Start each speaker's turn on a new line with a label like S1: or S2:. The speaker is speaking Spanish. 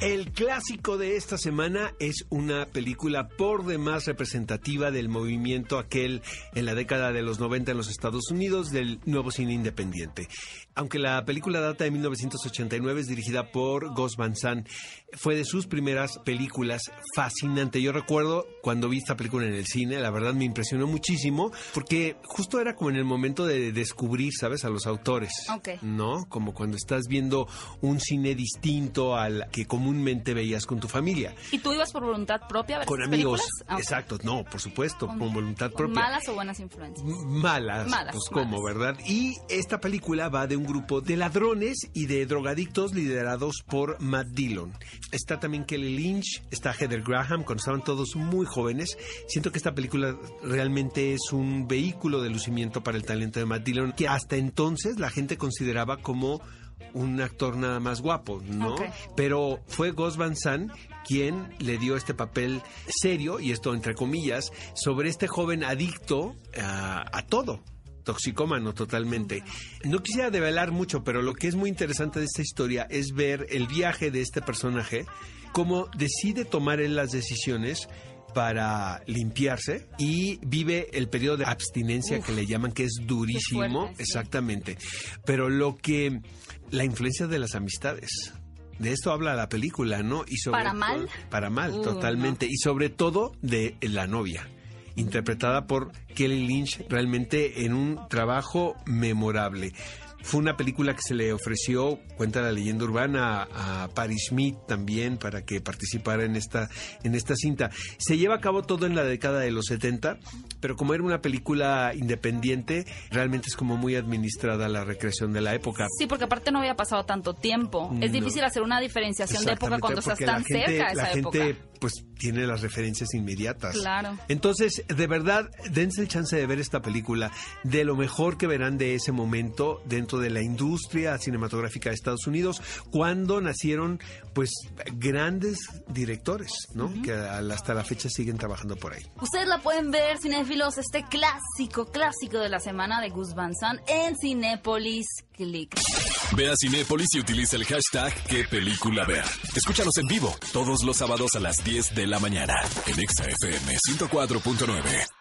S1: El clásico de esta semana es una película por demás representativa del movimiento aquel en la década de los 90 en los Estados Unidos del nuevo cine independiente. Aunque la película data de 1989, es dirigida por Gus Van Sant. Fue de sus primeras películas fascinante. Yo recuerdo cuando vi esta película en el cine, la verdad me impresionó muchísimo porque justo era como en el momento de descubrir, ¿sabes?, a los autores.
S2: Ok.
S1: ¿No? Como cuando estás viendo un cine distinto al que comúnmente veías con tu familia.
S2: ¿Y tú ibas por voluntad propia a ver
S1: Con amigos.
S2: Ah.
S1: Exacto, no, por supuesto, con voluntad
S2: ¿Con
S1: propia.
S2: ¿Malas o buenas influencias?
S1: Malas,
S2: Malas,
S1: pues como. ¿verdad? Y esta película va de un grupo de ladrones y de drogadictos liderados por Matt Dillon. Está también Kelly Lynch, está Heather Graham, cuando estaban todos muy jóvenes. Siento que esta película realmente es un vehículo de lucimiento para el talento de Matt Dillon, que hasta entonces la gente consideraba como un actor nada más guapo, ¿no? Pero fue Gus Van Sant quien le dio este papel serio, y esto entre comillas, sobre este joven adicto a, a todo toxicómano totalmente. No quisiera develar mucho, pero lo que es muy interesante de esta historia es ver el viaje de este personaje, cómo decide tomar él las decisiones para limpiarse y vive el periodo de abstinencia que le llaman que es durísimo,
S2: fuerte, sí.
S1: exactamente. Pero lo que la influencia de las amistades. De esto habla la película, ¿no? Y sobre
S2: ¿Para mal?
S1: Para mal,
S2: Uh,
S1: totalmente. Y sobre todo de la novia, interpretada por Kelly Lynch, realmente en un trabajo memorable. Fue una película que se le ofreció, cuenta la leyenda urbana, a, Patti Smith también para que participara en esta, en esta cinta. Se lleva a cabo todo en la década de los 70, pero como era una película independiente, realmente es como muy administrada la recreación de la época.
S2: Sí, porque aparte no había pasado tanto tiempo. Es
S1: No.
S2: difícil hacer una diferenciación de época cuando estás tan
S1: la gente,
S2: cerca de
S1: la
S2: esa
S1: gente,
S2: época.
S1: pues tiene las referencias inmediatas.
S2: Claro.
S1: Entonces, de verdad, dense el chance de ver esta película, de lo mejor que verán de ese momento dentro de la industria cinematográfica de Estados Unidos, cuando nacieron, pues, grandes directores, ¿no? Que hasta la fecha siguen trabajando por ahí.
S2: Ustedes la pueden ver, cinéfilos, este clásico, clásico de la semana de Gus Van Sant en Cinépolis Click.
S3: Ve a Cinépolis y utiliza el hashtag ¿Qué película ver? Escúchanos en vivo todos los sábados a las 10 la mañana en Exa FM 104.9.